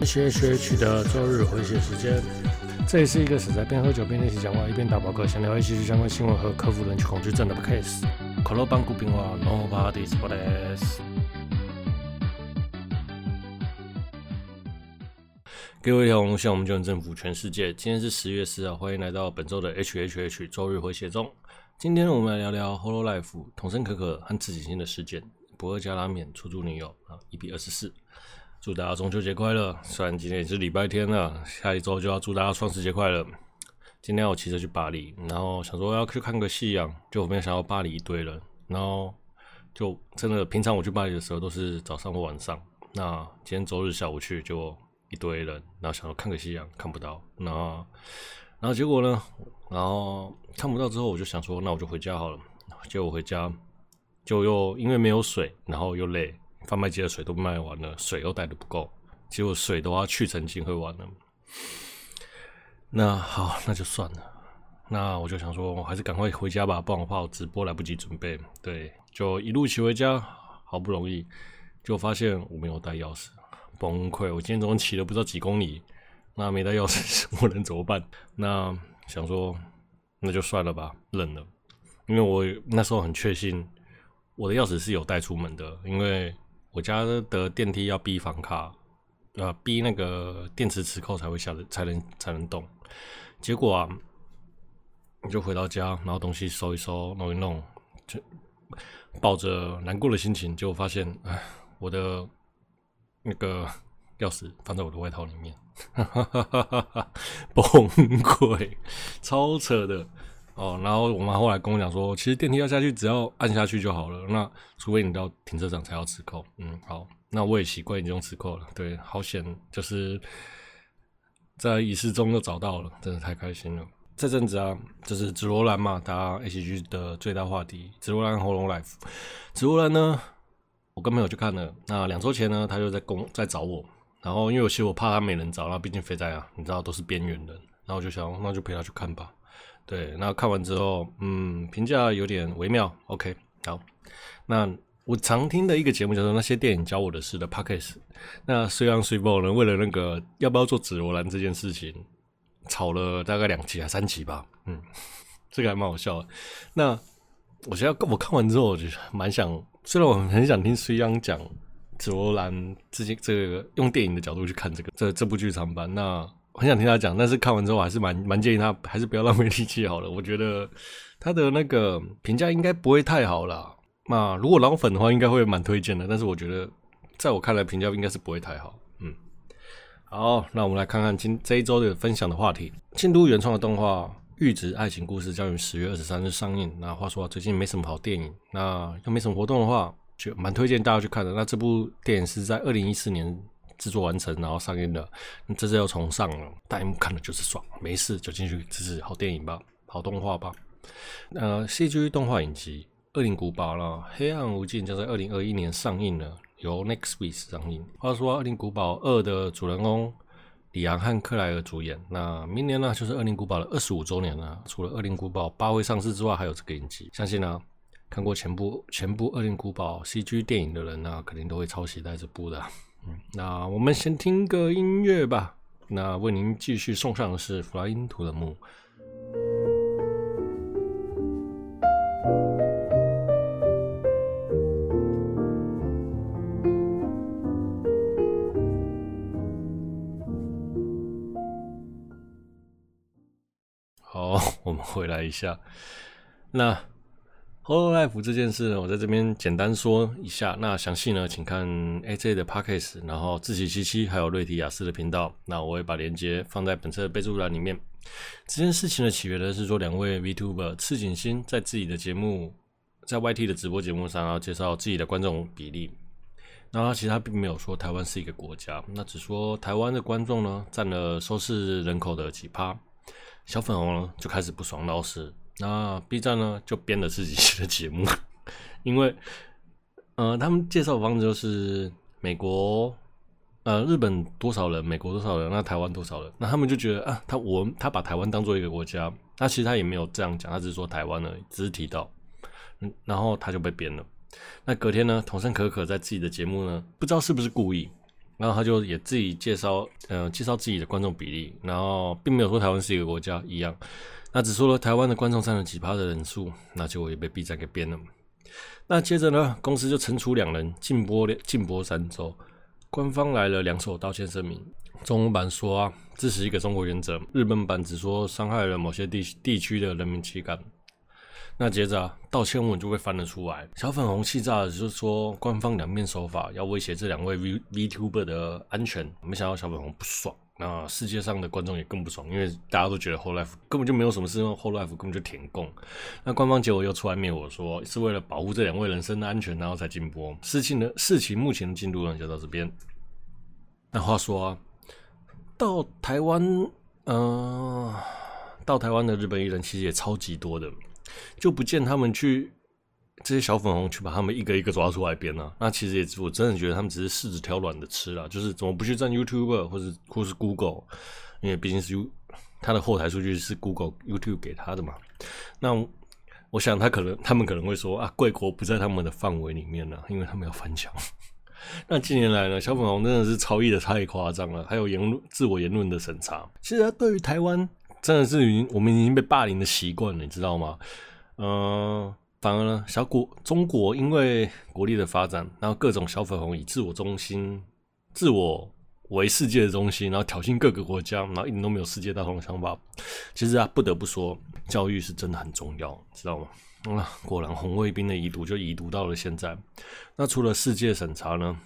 H H H 的周日回血时间，这也是一个是在边喝酒边练习讲话，一边打饱嗝，想聊一些相关新闻和克服人群恐惧症的 case。可乐邦古冰话，No parties for this。各位好，向我们就能征服全世界。今天是十月四号，欢迎来到本周的 H H H 周日回血中。今天我们来聊聊 Holo Life 童声可可和自己性的事件，不二家拉面出租女友啊，一比二十四。祝大家中秋节快乐！虽然今天也是礼拜天了，下一周就要祝大家双十节快乐。今天我骑车去巴黎，然后想说要去看个夕阳，就没有想到巴黎一堆人，然后就真的平常我去巴黎的时候都是早上或晚上，那今天周日下午去就一堆人，然后想说看个夕阳看不到，然后然后结果呢，然后看不到之后我就想说那我就回家好了，结果回家就又因为没有水，然后又累。贩卖机的水都卖完了，水又带的不够，结果水都要去澄清喝完了。那好，那就算了。那我就想说，我还是赶快回家吧，不然我怕我直播来不及准备。对，就一路骑回家，好不容易就发现我没有带钥匙，崩溃！我今天早上骑了不知道几公里，那没带钥匙，我能怎么办？那想说，那就算了吧，认了。因为我那时候很确信，我的钥匙是有带出门的，因为。我家的电梯要逼房卡，呃，逼那个电池磁扣才会下的，才能才能动。结果啊，你就回到家，然后东西收一收，弄一弄，就抱着难过的心情，就发现，哎，我的那个钥匙放在我的外套里面，哈哈哈哈哈，崩溃，超扯的。哦，然后我妈后来跟我讲说，其实电梯要下去，只要按下去就好了。那除非你到停车场才要磁扣。嗯，好，那我也习惯已经用磁扣了。对，好险，就是在仪式中又找到了，真的太开心了。这阵子啊，就是紫罗兰嘛，大家 HG 的最大话题，紫罗兰喉咙 life。紫罗兰呢，我跟朋友去看了。那两周前呢，他就在公在找我，然后因为有些我怕他没人找，然后毕竟肥仔啊，你知道都是边缘人，然后我就想，那就陪他去看吧。对，那看完之后，嗯，评价有点微妙。OK，好，那我常听的一个节目叫做《那些电影教我的事》的 Podcast。那虽然水宝呢，为了那个要不要做紫罗兰这件事情，吵了大概两集还三集吧。嗯，这个还蛮好笑的。那我觉得我看完之后，我就蛮想，虽然我很想听隋央讲紫罗兰这些这个用电影的角度去看这个这这部剧场版，那。很想听他讲，但是看完之后还是蛮蛮建议他还是不要浪费力气好了。我觉得他的那个评价应该不会太好啦。那如果老粉的话，应该会蛮推荐的。但是我觉得，在我看来，评价应该是不会太好。嗯，好，那我们来看看今这一周的分享的话题。京都原创的动画《玉职爱情故事》将于十月二十三日上映。那话说最近没什么好电影，那又没什么活动的话，就蛮推荐大家去看的。那这部电影是在二零一四年。制作完成，然后上映了，这次又重上了。大幕看的就是爽，没事就进去支持好电影吧，好动画吧。呃，CG 动画影集《恶灵古堡》了，《黑暗无尽》将在二零二一年上映了，由 Netflix 上映。话说，《恶灵古堡二》的主人公里昂和克莱尔主演。那明年呢，就是《恶灵古堡》的二十五周年了。除了《恶灵古堡八》会上市之外，还有这个影集。相信呢，看过前部前部《恶灵古堡》CG 电影的人呢，肯定都会超期待这部的。那我们先听个音乐吧。那为您继续送上的是《Flying to the Moon》。好，我们回来一下。那。Hololive 这件事，我在这边简单说一下。那详细呢，请看 AJ 的 Podcast，然后志祺七七还有瑞迪雅思的频道。那我会把链接放在本册的备注栏里面。这件事情的起源呢，是说两位 VTuber 赤井星在自己的节目，在 YT 的直播节目上要介绍自己的观众比例。那其实他并没有说台湾是一个国家，那只说台湾的观众呢占了收视人口的几趴。小粉红呢就开始不爽闹事。那 B 站呢，就编了自己的节目，因为，呃，他们介绍的方式就是美国，呃，日本多少人，美国多少人，那台湾多少人，那他们就觉得啊，他我他把台湾当做一个国家，那其实他也没有这样讲，他只是说台湾而已，只是提到，嗯，然后他就被编了。那隔天呢，桐生可可在自己的节目呢，不知道是不是故意，然后他就也自己介绍，呃，介绍自己的观众比例，然后并没有说台湾是一个国家一样，那只说了台湾的观众占了几趴的人数，那结果也被 B 站给编了。那接着呢，公司就惩处两人禁播禁播三周，官方来了两手道歉声明。中文版说啊，支持一个中国原则；日本版只说伤害了某些地地区的人民情感。那接着，道歉文就被翻了出来，小粉红气炸了，就是说官方两面手法，要威胁这两位 V VTuber 的安全。没想到小粉红不爽，那世界上的观众也更不爽，因为大家都觉得 Hololive 根本就没有什么事，Hololive 根本就舔共。那官方结果又出来灭火说，是为了保护这两位人身的安全，然后才禁播。事情的事情目前的进度呢，就到这边。那话说啊，到台湾，嗯、到台湾的日本艺人其实也超级多的。就不见他们去这些小粉红去把他们一个一个抓出来编了。那其实也，我真的觉得他们只是柿子挑软的吃了。就是怎么不去站 YouTube 或者或是 Google，因为毕竟是 U，他的后台数据是 Google YouTube 给他的嘛。那我想他可能他们可能会说啊，贵国不在他们的范围里面了，因为他们要翻墙。那近年来呢，小粉红真的是超译的太夸张了，还有言论自我言论的审查。其实对于台湾。真的是已经，我们已经被霸凌的习惯了，你知道吗？嗯、反而呢，小国中国因为国力的发展，然后各种小粉红以自我中心、自我为世界的中心，然后挑衅各个国家，然后一点都没有世界大同的想法。其实啊，不得不说，教育是真的很重要，知道吗？啊、果然红卫兵的遗毒就遗毒到了现在。那除了世界审查呢？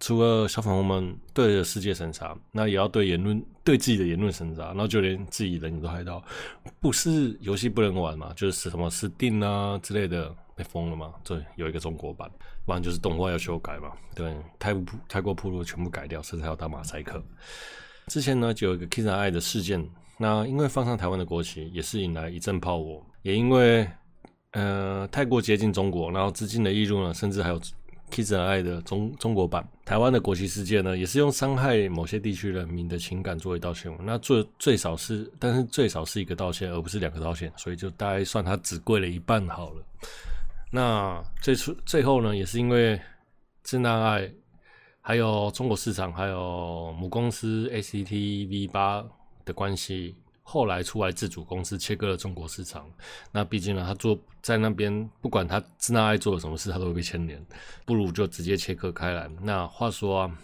除了小粉红们对着世界审查，那也要对言论、对自己的言论审查，然后就连自己人都害到，不是游戏不能玩嘛？就是什么 Steam 啊之类的被封了嘛？对，有一个中国版，不然就是动画要修改嘛？对，太不太过铺路，全部改掉，甚至还要打马赛克。之前呢，就有一个 Kiss 爱的事件，那因为放上台湾的国旗，也是引来一阵炮火，也因为呃太过接近中国，然后资金的挹注呢，甚至还有。Kiss 很爱的中中国版，台湾的国旗事件呢，也是用伤害某些地区人民的情感作为道歉。那最最少是，但是最少是一个道歉，而不是两个道歉，所以就大概算他只跪了一半好了。那最初最后呢，也是因为智纳爱，还有中国市场，还有母公司 ACT V 八的关系。后来出来自主公司切割了中国市场，那毕竟呢，他做在那边，不管他智纳爱做了什么事，他都会被牵连，不如就直接切割开来。那话说啊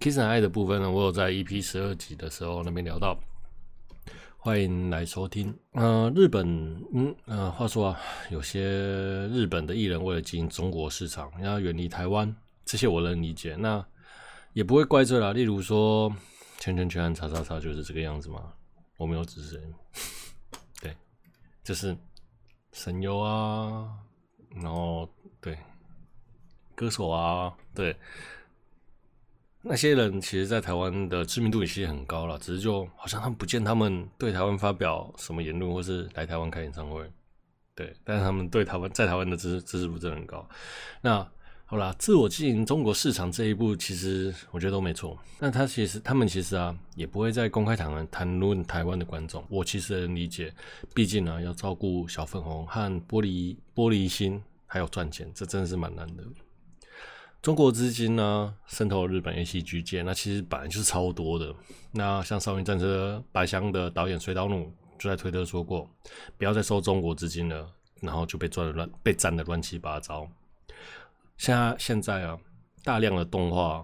，Kiss and I 的部分呢，我有在 EP 十二集的时候那边聊到，欢迎来收听。呃，日本，嗯，呃，话说啊，有些日本的艺人为了经营中国市场，要远离台湾，这些我能理解，那也不会怪罪啦。例如说，圈圈圈叉叉叉就是这个样子嘛。我没有指示。人，对，就是声优啊，然后对歌手啊，对。那些人，其实，在台湾的知名度也其实很高了，只是就好像他们不见他们对台湾发表什么言论，或是来台湾开演唱会，对，但是他们对台湾在台湾的知知识度真的很高，那。好啦，自我经营中国市场这一步，其实我觉得都没错。那他其实，他们其实啊，也不会在公开谈谈论台湾的观众。我其实能理解，毕竟呢、要照顾小粉红和玻璃玻璃心，还有赚钱，这真的是蛮难的。中国资金呢，渗透日本 ACG 界，那其实本来就是超多的。那像《少年战车白箱》的导演水岛努就在推特说过，不要再收中国资金了，然后就被赚的乱，被占的乱七八糟。现在现在啊，大量的动画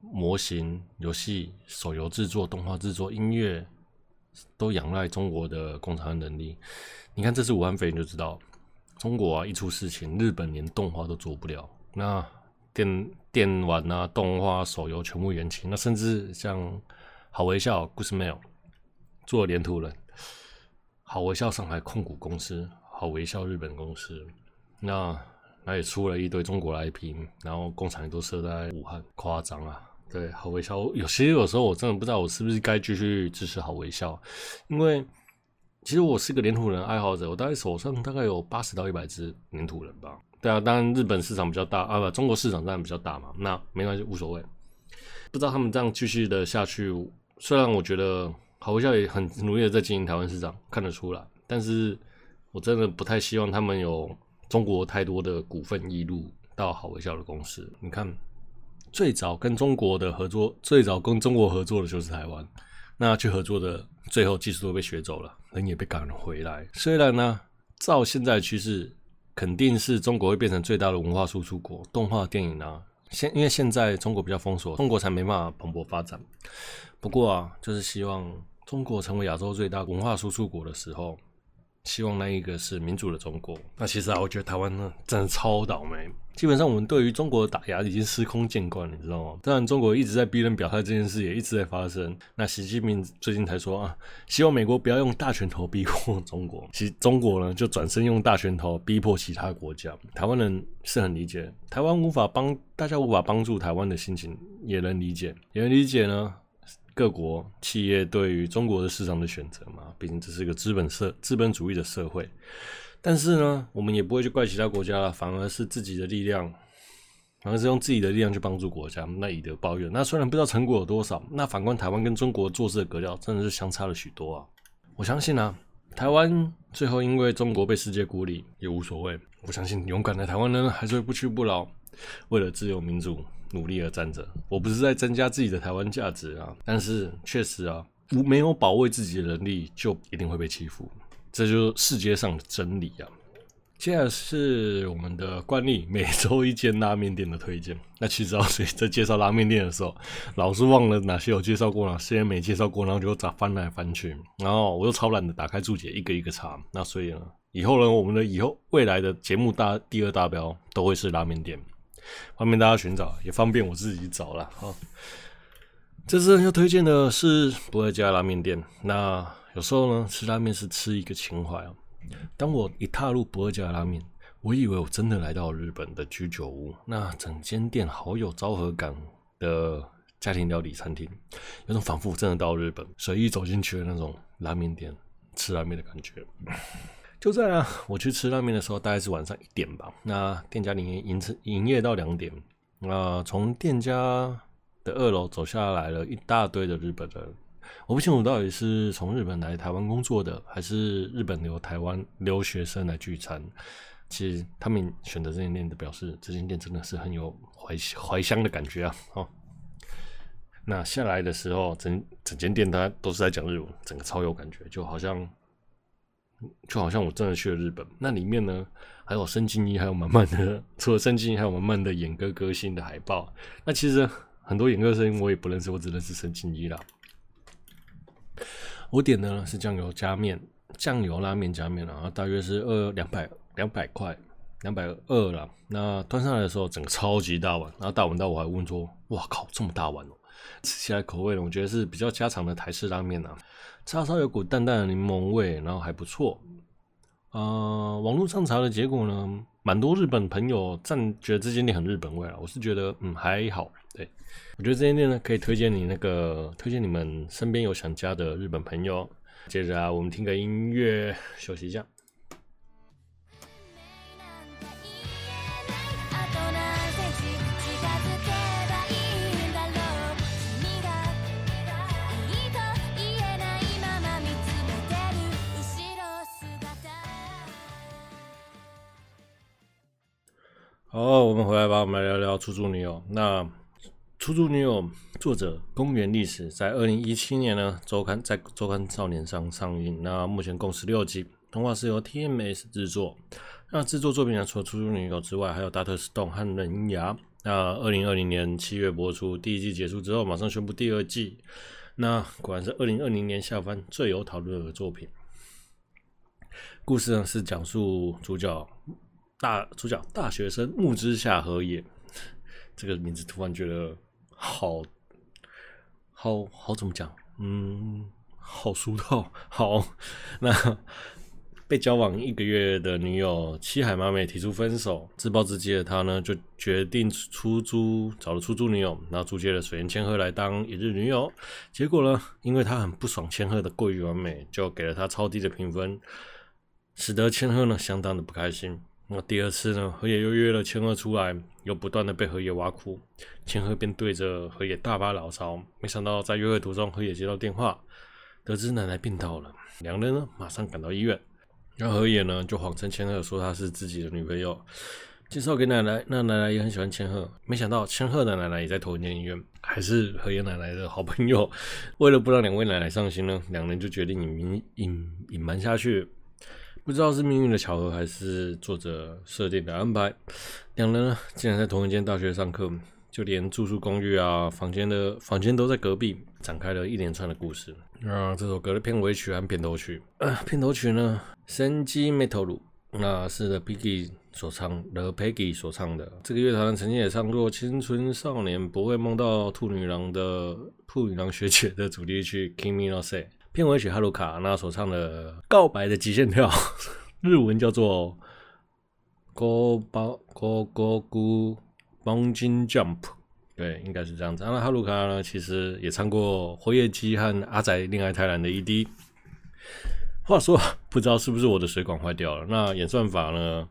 模型、游戏、手游制作、动画制作、音乐，都仰赖中国的工厂能力。你看，这次武汉肺炎就知道，中国啊一出事情，日本连动画都做不了。那电电玩啊、动画、手游全部延期。那甚至像好微笑、Good Smile 做了《粘土人》，好微笑上海控股公司，好微笑日本公司，那。他也出了一堆中国的 IP，然后工厂也都设在武汉，夸张啊！对，好微笑，有些有时候我真的不知道我是不是该继续支持好微笑，因为其实我是个黏土人爱好者，我大概手上大概有八十到一百只黏土人吧。对啊，当然日本市场比较大啊，不，中国市场当然比较大嘛，那没关系，无所谓。不知道他们这样继续的下去，虽然我觉得好微笑也很努力的在经营台湾市场，看得出来，但是我真的不太希望他们有。中国太多的股份移入到好微笑的公司，你看最早跟中国的合作，最早跟中国合作的就是台湾。那去合作的，最后技术都被学走了，人也被赶了回来。虽然呢，照现在的趋势，肯定是中国会变成最大的文化输出国，动画电影啊，现因为现在中国比较封锁，中国才没办法蓬勃发展。不过啊，就是希望中国成为亚洲最大文化输出国的时候。希望那一个是民主的中国。那其实啊，我觉得台湾呢真的超倒霉。基本上我们对于中国的打压已经司空见惯了，你知道吗？当然，中国一直在逼人表态这件事也一直在发生。那习近平最近才说啊，希望美国不要用大拳头逼迫中国。其实中国呢就转身用大拳头逼迫其他国家。台湾人是很理解，台湾无法帮大家无法帮助台湾的心情也能理解，也能理解呢。各国企业对于中国的市场的选择嘛，毕竟这是一个资本社资本主义的社会。但是呢，我们也不会去怪其他国家了，反而是自己的力量，反而是用自己的力量去帮助国家，那以德报怨。那虽然不知道成果有多少，那反观台湾跟中国做事的格调，真的是相差了许多啊。我相信啊，台湾最后因为中国被世界孤立也无所谓。我相信勇敢的台湾人还是会不屈不挠，为了自由民主。努力而站着，我不是在增加自己的台湾价值啊，但是确实啊，无没有保卫自己的能力，就一定会被欺负，这就是世界上的真理啊。接下来是我们的惯例，每周一间拉面店的推荐。那其实啊，所以在介绍拉面店的时候，老是忘了哪些有介绍过，哪些没介绍过，然后就咋翻来翻去，然后我又超懒得打开注解，一个一个查。那所以呢，以后呢，我们的以后未来的节目大第二大标都会是拉面店。方便大家寻找，也方便我自己找了。好，这次要推荐的是不二家拉面店。那有时候呢，吃拉面是吃一个情怀啊。当我一踏入不二家拉面，我以为我真的来到日本的居酒屋。那整间店好有昭和感的家庭料理餐厅，有种仿佛真的到日本，随意走进去的那种拉面店吃拉面的感觉。就在啊，我去吃拉面的时候，大概是晚上一点吧。那店家里面营营业到两点。那从店家的二楼走下来了一大堆的日本人，我不清楚到底是从日本来台湾工作的，还是日本留台湾留学生来聚餐。其实他们选择这间店的表示，这间店真的是很有怀怀乡的感觉啊。哦，那下来的时候，整整间店它都是在讲日文，整个超有感觉，就好像。就好像我真的去了日本，那里面呢，还有深津一，还有满满的，除了深津一，还有满满的演歌歌星的海报。那其实很多演歌声音我也不认识，我只认识深津一啦。我点的呢是酱油加面，酱油拉面加面，然后大约是二两百两百块，两百二啦。那端上来的时候，整个超级大碗，然后大碗到我还问说：“哇靠，这么大碗哦！”吃起来口味呢，我觉得是比较家常的台式拉面啊。叉烧有股淡淡的柠檬味，然后还不错。呃，网络上查的结果呢，蛮多日本朋友赞觉得这间店很日本味啊。我是觉得嗯还好，对，我觉得这间店呢可以推荐你那个推荐你们身边有想家的日本朋友。接着啊，我们听个音乐休息一下。好，我们回来吧。我们来聊聊《出租女友》。那《出租女友》作者宫原历史，在二零一七年呢，周刊在周刊少年上上映。那目前共十六集，动画是由 TMS 制作。那制作作品呢，除了《出租女友》之外，还有《Dr. Stone》和《人牙》。那二零二零年七月播出，第一季结束之后，马上宣布第二季。那果然是二零二零年下番最有讨论的作品。故事呢，是讲述主角。大主角大学生木之下和也，这个名字突然觉得好好好怎么讲？嗯，好俗套。好，那被交往一个月的女友七海麻美提出分手，自暴自弃的他呢，就决定出租，找了出租女友，然后租借了水原千鹤来当一日女友。结果呢，因为他很不爽千鹤的过于完美，就给了他超低的评分，使得千鹤呢相当的不开心。那第二次呢，和也又约了千鹤出来，又不断的被和也挖苦，千鹤便对着和也大发牢骚。没想到在约会途中，和也接到电话，得知奶奶病倒了，两人呢马上赶到医院。然后和也呢就谎称千鹤说她是自己的女朋友，介绍给奶奶，那奶奶也很喜欢千鹤。没想到千鹤的奶奶也在同一间医院，还是河野奶奶的好朋友。为了不让两位奶奶伤心呢，两人就决定隐隐隐瞒下去。不知道是命运的巧合，还是作者设定的安排，两人呢竟然在同一间大学上课，就连住宿公寓啊、房间的房间都在隔壁，展开了一连串的故事。那这首歌的片尾曲和片头曲，呃，片头曲呢，神机メトロ，那是 The Peggy 所唱的 Peggy 所唱的。这个乐团曾经也唱过《青春少年不会梦到兔女郎》的兔女郎学姐的主题曲《Kimi no Se》。 片尾曲哈鲁卡那所唱的《告白的极限跳》，日文叫做 Go Go Go Go Go Bungee Jump，对，应该是这样子。那哈鲁卡呢，其实也唱过《辉夜姬》和阿宅恋爱太郎的 ED。话说，不知道是不是我的水管坏掉了？那演算法呢，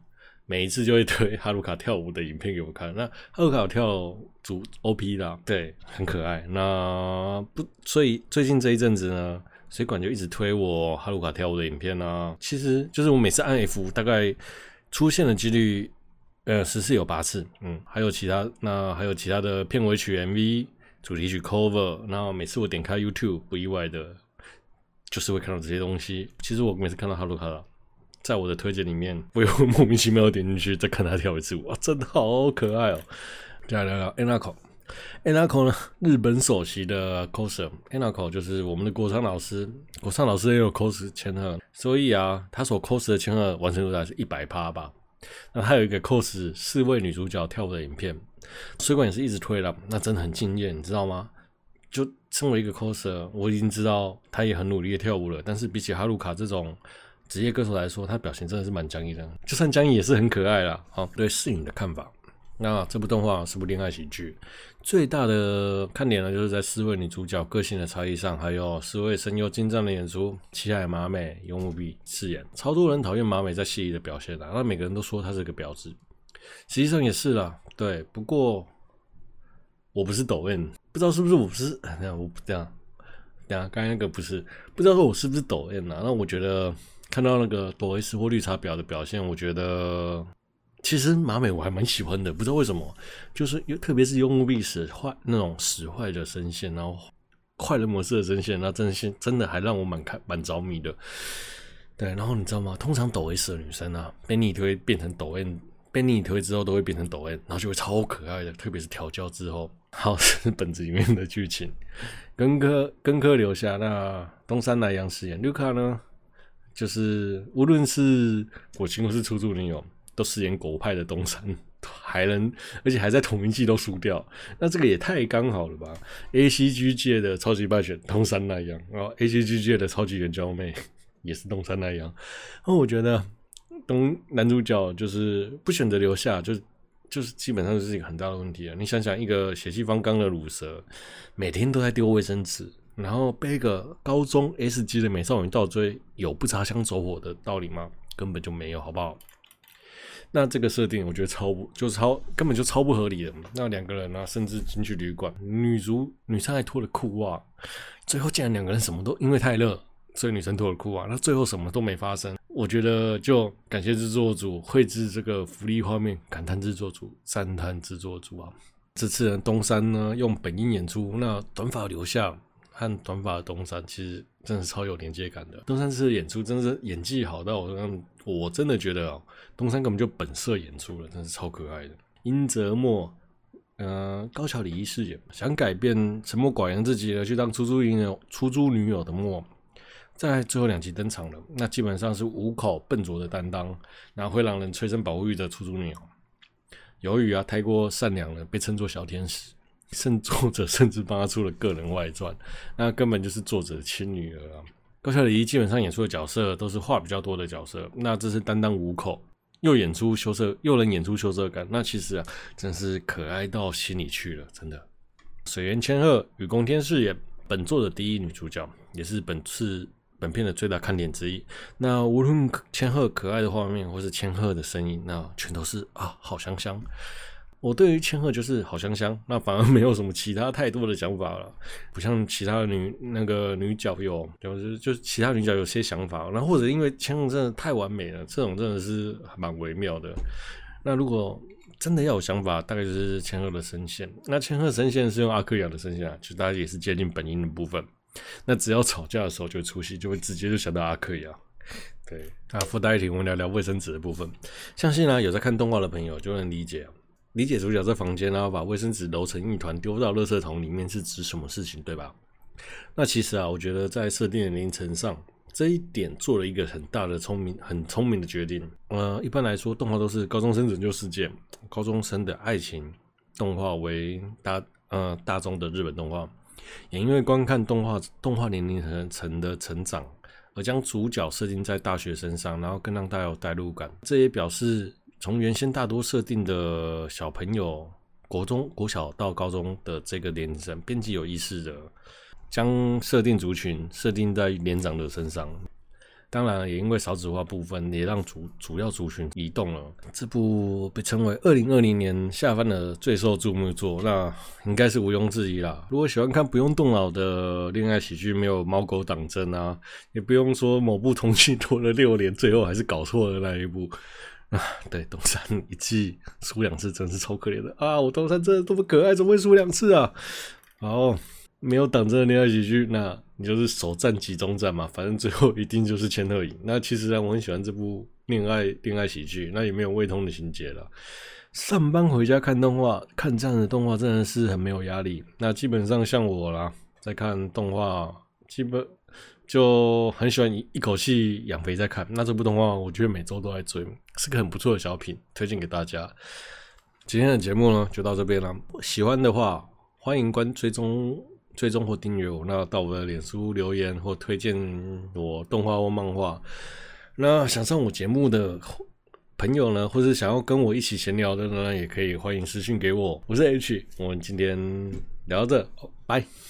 每一次就会推哈鲁卡跳舞的影片给我看。那哈鲁卡有跳主 OP 的，对，很可爱。那不，所以最近这一阵子呢。水管就一直推我哈鲁卡跳舞的影片啊，其实就是我每次按 F，大概出现的几率，呃，十次有八次，嗯，还有其他，那还有其他的片尾曲 MV、主题曲 Cover，然后每次我点开 YouTube，不意外的，就是会看到这些东西。其实我每次看到哈鲁卡，在我的推荐里面，我也会 莫名其妙的点进去再看他跳一次舞，哇，真的好可爱哦、喔！再来聊 Enako 呢？日本首席的 coser，Enako 就是我们的国昌老师。国昌老师也有 cos 千鹤，所以啊，他所 cos 的千鹤完成度大概是一百趴吧。那他有一个 cos 四位女主角跳舞的影片，水管也是一直推了，那真的很敬业，你知道吗？就身为一个 coser，我已经知道他也很努力的跳舞了。但是比起哈鲁卡这种职业歌手来说，他表现真的是蛮僵硬的。就算僵硬也是很可爱啦。好，对视影的看法。那这部动画是部恋爱喜剧，最大的看点呢，就是在四位女主角个性的差异上，还有四位声优精湛的演出。七海麻美、柚木碧饰演，超多人讨厌麻美在戏里的表现的，那每个人都说她是个婊子，实际上也是啦。对，不过我不是抖 N，不知道是不是我不是，那我不这样，等下刚才那个不是，不知道说我是不是抖 N 啊？那我觉得看到那个抖 S 或绿茶婊的表现，我觉得。其实麻美我还蛮喜欢的，不知道为什么，就是又特别是柚木碧使坏那种使坏的声线，然后快乐模式的声线，那真心真的还让我蛮看蛮着迷的。对，然后你知道吗？通常抖 S 的女生啊，被逆推变成抖 N，被逆推之后都会变成抖 N，然后就会超可爱的，特别是调教之后。好，是本子里面的剧情。根科根科留下，那东山奈央饰演绿卡呢，就是无论是我情或是出租女友。都饰演狗派的东山，还能而且还在同一季都输掉，那这个也太刚好了吧？A C G 界的超级败犬东山奈央，然后 A C G 界的超级援交妹 也是东山奈央。那我觉得东男主角就是不选择留下，就就是基本上就是一个很大的问题啊！你想想，一个血气方刚的鲁蛇，每天都在丢卫生纸，然后被一个高中 S 级的美少女倒追，有不擦枪走火的道理吗？根本就没有，好不好？那这个设定我觉得超不，就超根本就超不合理的。那两个人呢、啊，甚至进去旅馆，女主女生还脱了裤袜，最后竟然两个人什么都因为太热，所以女生脱了裤袜，那最后什么都没发生。我觉得就感谢制作组绘制这个福利画面，感叹制作组，赞叹制作组啊！这次呢，东山呢用本音演出，那短发留下。和短发的东山其实真的是超有连接感的。东山这次演出真的是演技好到我让，我真的觉得哦，东山根本就本色演出了，真是超可爱的。樱泽墨，呃，高桥李依饰演，想改变沉默寡言自己而去当出租女友、出租女友的墨，在最后两集登场了。那基本上是无口笨拙的担当，然后会让人催生保护欲的出租女友。由于啊太过善良了，被称作小天使。甚作者甚至帮他出了个人外传，那根本就是作者的亲女儿啊！高桥李依基本上演出的角色都是话比较多的角色，那这是担当五口，又演出羞涩，又能演出羞涩感，那其实啊，真是可爱到心里去了，真的。水原千鹤雨宫天饰演本作的第一女主角，也是本次本片的最大看点之一。那无论千鹤可爱的画面，或是千鹤的声音，那全都是啊，好香香。我对于千鹤就是好香香，那反而没有什么其他太多的想法了，不像其他的女那个女角有，就是就是其他女角有些想法，然后或者因为千鹤真的太完美了，这种真的是蛮微妙的。那如果真的要有想法，大概就是千鹤的声线。那千鹤声线是用阿克雅的声线啊，就大家也是接近本音的部分。那只要吵架的时候就出戏，就会直接就想到阿克雅。对，那附带一提，我们聊聊卫生纸的部分。相信呢，有在看动画的朋友就能理解，理解主角在房间然后把卫生纸揉成一团丢到垃圾桶里面是指什么事情，对吧？那其实啊，我觉得在设定的年龄层上。这一点做了一个很大的聪明、很聪明的决定。呃，一般来说，动画都是高中生拯救世界、高中生的爱情动画为大呃大众的日本动画，也因为观看动画动画年龄层层的成长，而将主角设定在大学身上，然后更让大家有代入感。这也表示，从原先大多设定的小朋友国中、国小到高中的这个年龄层，编辑有意识的。将设定族群设定在年长的身上，当然也因为少子化部分，也让主主要族群移动了。这部被称为二零二零年下番的最受注目作，那应该是毋庸置疑啦。如果喜欢看不用动脑的恋爱喜剧，没有猫狗党争啊，也不用说某部同期拖了六年，最后还是搞错的那一部啊。对，东山一季输两次，真是超可怜的啊！我东山真的这么可爱，怎么会输两次啊？好。没有党争的恋爱喜剧，那你就是首战集中战嘛，反正最后一定就是千鹤赢。那其实呢，我很喜欢这部恋爱恋爱喜剧，那也没有胃痛的情节了。上班回家看动画，看这样的动画真的是很没有压力。那基本上像我啦，在看动画，基本就很喜欢一一口气养肥在看。那这部动画，我觉得每周都在追，是个很不错的小品，推荐给大家。今天的节目呢，就到这边了。喜欢的话，欢迎关追踪。追踪或订阅我，那到我的脸书留言或推荐我动画或漫画。那想上我节目的朋友呢，或是想要跟我一起闲聊的呢，也可以欢迎私讯给我。我是 H，我们今天聊到这，拜。